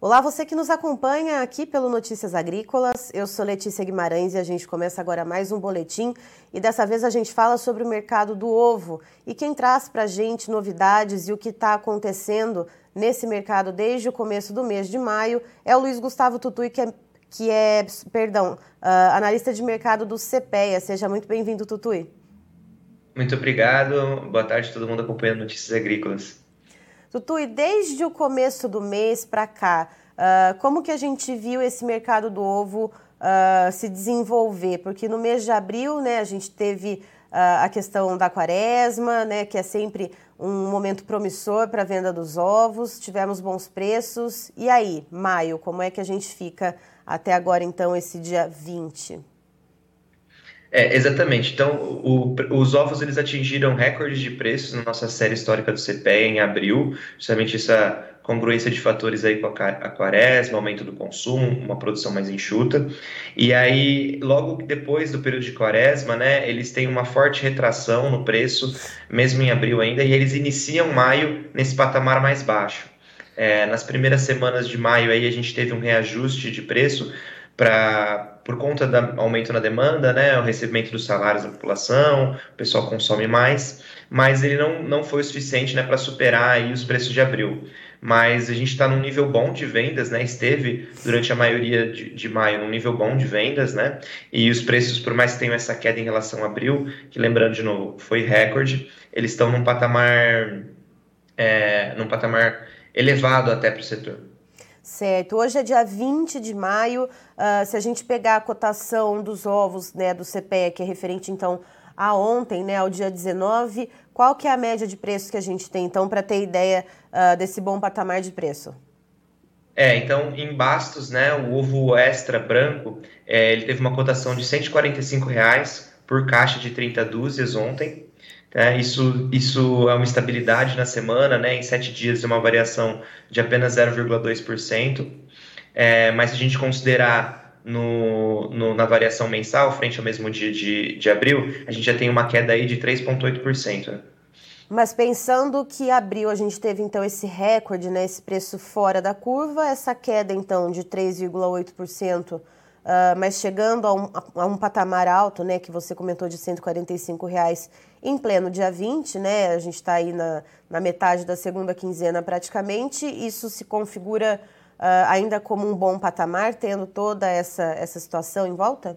Olá, você que nos acompanha aqui pelo Notícias Agrícolas. Eu sou Letícia Guimarães e a gente começa agora mais um boletim. E dessa vez a gente fala sobre o mercado do ovo. E quem traz para a gente novidades e o que está acontecendo nesse mercado desde o começo do mês de maio é o Luiz Gustavo Tutui, que é, que é perdão, uh, analista de mercado do CPEA. Seja muito bem-vindo, Tutui. Muito obrigado. Boa tarde a todo mundo acompanhando Notícias Agrícolas. Tutu, e desde o começo do mês para cá, uh, como que a gente viu esse mercado do ovo uh, se desenvolver? Porque no mês de abril, né, a gente teve uh, a questão da quaresma, né, que é sempre um momento promissor para a venda dos ovos, tivemos bons preços. E aí, maio, como é que a gente fica até agora, então, esse dia 20? É, exatamente. Então, o, os ovos eles atingiram recordes de preços na nossa série histórica do CPE em abril, justamente essa congruência de fatores aí com a, quaresma, aumento do consumo, uma produção mais enxuta. E aí, logo depois do período de quaresma, né, eles têm uma forte retração no preço, mesmo em abril ainda, e eles iniciam maio nesse patamar mais baixo. É, nas primeiras semanas de maio aí a gente teve um reajuste de preço para por conta do aumento na demanda, né, o recebimento dos salários da população, o pessoal consome mais, mas ele não, não foi o suficiente né, para superar aí os preços de abril. Mas a gente está num nível bom de vendas, né? Esteve durante a maioria de, de maio num nível bom de vendas, né? E os preços, por mais que tenham essa queda em relação a abril, que lembrando de novo, foi recorde, eles estão num patamar, é, num patamar elevado até para o setor. Certo. Hoje é dia 20 de maio. Uh, se a gente pegar a cotação dos ovos né, do CPE, que é referente então a ontem, né, ao dia 19, qual que é a média de preços que a gente tem, então, para ter ideia uh, desse bom patamar de preço? É, então, em Bastos, né, o ovo extra branco, é, ele teve uma cotação de 145 reais por caixa de 30 dúzias ontem. É, isso, isso é uma estabilidade na semana, né? Em sete dias, uma variação de apenas 0,2%. É, mas se a gente considerar no, no, na variação mensal, frente ao mesmo dia de, de abril, a gente já tem uma queda aí de 3,8%. Né? Mas pensando que abril a gente teve então esse recorde, né, esse preço fora da curva, essa queda então de 3,8%, Uh, mas chegando a um, a um, patamar alto, né, que você comentou de 145 reais em pleno dia 20, né, a gente está aí na, na, metade da segunda quinzena praticamente, isso se configura uh, ainda como um bom patamar, tendo toda essa, essa situação em volta?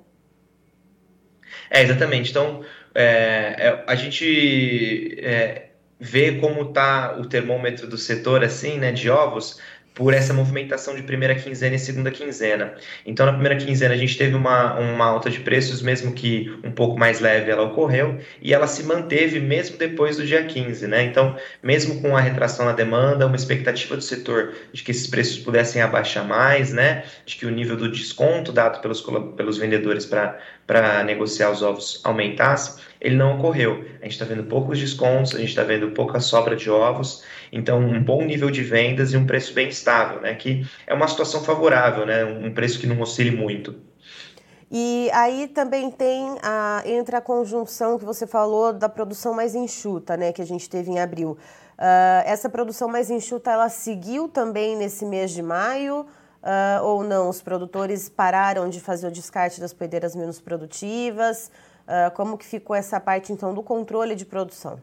É, exatamente. Então, é, é, a gente é, vê como está o termômetro do setor, assim, né, de ovos, por essa movimentação de primeira quinzena e segunda quinzena. Então, na primeira quinzena, a gente teve uma, uma alta de preços, mesmo que um pouco mais leve ela ocorreu, e ela se manteve mesmo depois do dia 15, né? Então, mesmo com a retração na demanda, uma expectativa do setor de que esses preços pudessem abaixar mais, né? De que o nível do desconto dado pelos, pelos vendedores para negociar os ovos aumentasse, ele não ocorreu. A gente está vendo poucos descontos, a gente está vendo pouca sobra de ovos, então um bom nível de vendas e um preço bem estável, né? Que é uma situação favorável, né? Um preço que não oscile muito. E aí também tem a, entra a conjunção que você falou da produção mais enxuta, né, que a gente teve em abril. Uh, essa produção mais enxuta, ela seguiu também nesse mês de maio uh, ou não? Os produtores pararam de fazer o descarte das poedeiras menos produtivas? Uh, como que ficou essa parte, então, do controle de produção?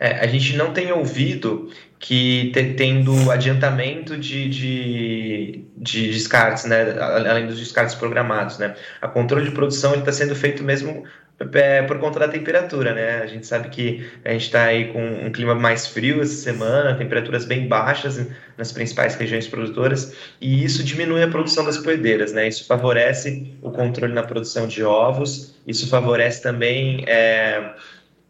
É, a gente não tem ouvido que te, tendo adiantamento de, de, de, descartes, né, além dos descartes programados, né, a controle de produção está sendo feito mesmo é, por conta da temperatura, né, a gente sabe que a gente está aí com um clima mais frio essa semana, temperaturas bem baixas nas principais regiões produtoras, e isso diminui a produção das poedeiras, né, isso favorece o controle na produção de ovos, isso favorece também... É,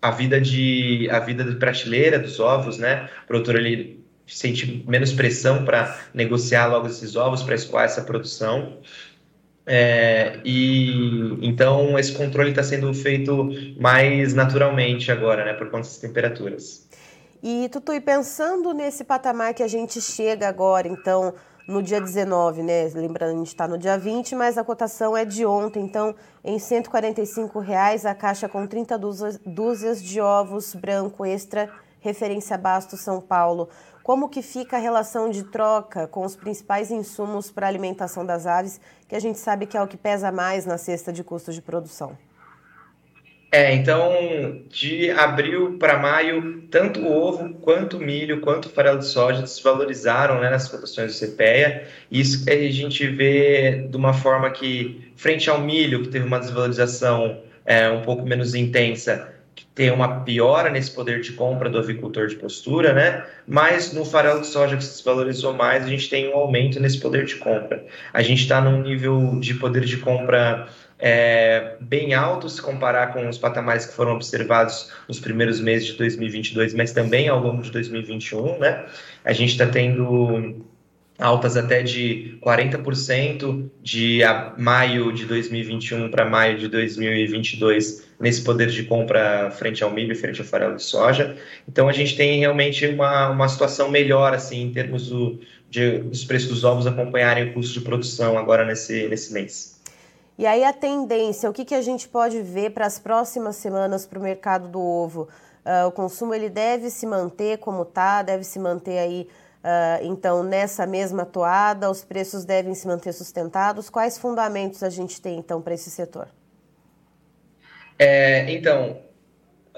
a vida de a vida de prateleira dos ovos, né? O produtor ele sente menos pressão para negociar logo esses ovos para escoar essa produção. É, e então esse controle está sendo feito mais naturalmente agora, né, por conta das temperaturas. E Tutu, e pensando nesse patamar que a gente chega agora, então no dia 19, né? Lembrando, a gente está no dia 20, mas a cotação é de ontem. Então, em 145 reais, a caixa com 30 dúzias, dúzias de ovos branco extra referência Basto São Paulo. Como que fica a relação de troca com os principais insumos para a alimentação das aves, que a gente sabe que é o que pesa mais na cesta de custos de produção? É, então, de abril para maio, tanto o ovo, quanto o milho, quanto o farelo de soja desvalorizaram né, nas cotações do CPEA. Isso a gente vê de uma forma que, frente ao milho, que teve uma desvalorização é, um pouco menos intensa, tem uma piora nesse poder de compra do avicultor de postura, né? Mas no farelo de soja que se desvalorizou mais, a gente tem um aumento nesse poder de compra. A gente está num nível de poder de compra é, bem alto se comparar com os patamares que foram observados nos primeiros meses de 2022, mas também ao longo de 2021, né? A gente está tendo altas até de 40% de maio de 2021 para maio de 2022 nesse poder de compra frente ao milho frente ao farelo de soja. Então a gente tem realmente uma, uma situação melhor assim em termos do, de, dos preços dos ovos acompanharem o custo de produção agora nesse, nesse mês. E aí a tendência, o que, que a gente pode ver para as próximas semanas para o mercado do ovo? Uh, o consumo ele deve se manter como está, deve se manter aí, uh, então, nessa mesma toada, os preços devem se manter sustentados. Quais fundamentos a gente tem, então, para esse setor? É, então,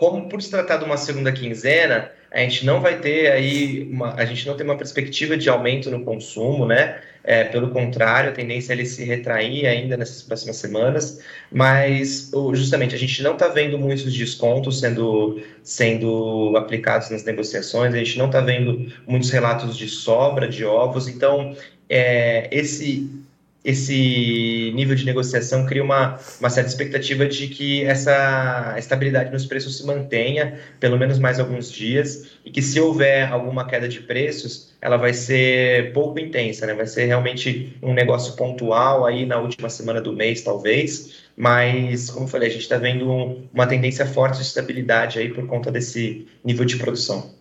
como por se tratar de uma segunda quinzena, a gente não vai ter aí, uma, a gente não tem uma perspectiva de aumento no consumo, né? É, pelo contrário, a tendência é ele se retrair ainda nessas próximas semanas, mas justamente a gente não está vendo muitos descontos sendo, sendo aplicados nas negociações, a gente não está vendo muitos relatos de sobra de ovos, então é, esse esse nível de negociação cria uma, uma certa expectativa de que essa estabilidade nos preços se mantenha pelo menos mais alguns dias e que se houver alguma queda de preços, ela vai ser pouco intensa, né? vai ser realmente um negócio pontual aí na última semana do mês, talvez, mas, como eu falei, a gente está vendo um, uma tendência forte de estabilidade aí por conta desse nível de produção.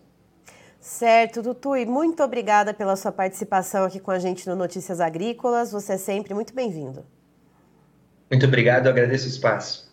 Certo, Tutui, muito obrigada pela sua participação aqui com a gente no Notícias Agrícolas. Você é sempre muito bem-vindo. Muito obrigado, agradeço o espaço.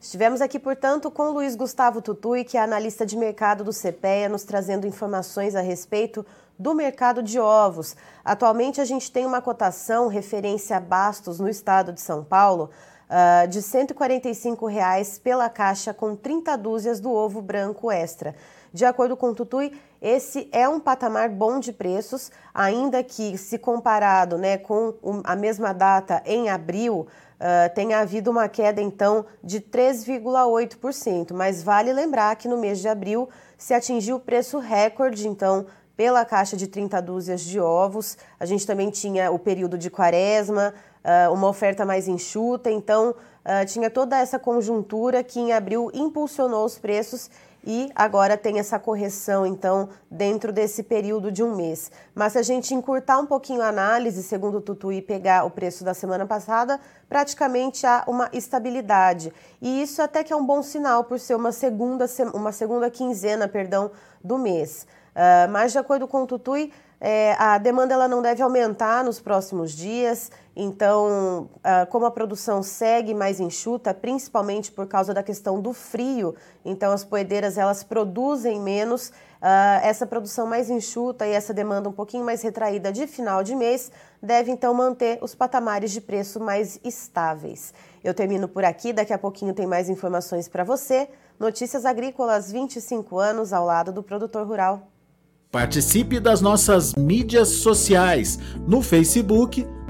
Estivemos aqui, portanto, com Luiz Gustavo Tutui, que é analista de mercado do CPEA, nos trazendo informações a respeito do mercado de ovos. Atualmente, a gente tem uma cotação referência a bastos no estado de São Paulo uh, de 145 reais pela caixa com 30 dúzias do ovo branco extra. De acordo com o Tutui, esse é um patamar bom de preços, ainda que se comparado né, com a mesma data em abril, uh, tenha havido uma queda então de 3,8%. Mas vale lembrar que no mês de abril se atingiu o preço recorde, então, pela caixa de 30 dúzias de ovos. A gente também tinha o período de quaresma, uma oferta mais enxuta, então uh, tinha toda essa conjuntura que em abril impulsionou os preços e agora tem essa correção, então, dentro desse período de um mês. Mas se a gente encurtar um pouquinho a análise, segundo o Tutu, e pegar o preço da semana passada, praticamente há uma estabilidade. E isso até que é um bom sinal por ser uma segunda, uma segunda quinzena perdão, do mês. Uh, mas, de acordo com o Tutui, é, a demanda ela não deve aumentar nos próximos dias, então, uh, como a produção segue mais enxuta, principalmente por causa da questão do frio, então as poedeiras elas produzem menos, uh, essa produção mais enxuta e essa demanda um pouquinho mais retraída de final de mês deve então manter os patamares de preço mais estáveis. Eu termino por aqui, daqui a pouquinho tem mais informações para você. Notícias Agrícolas 25 anos ao lado do produtor rural. Participe das nossas mídias sociais no Facebook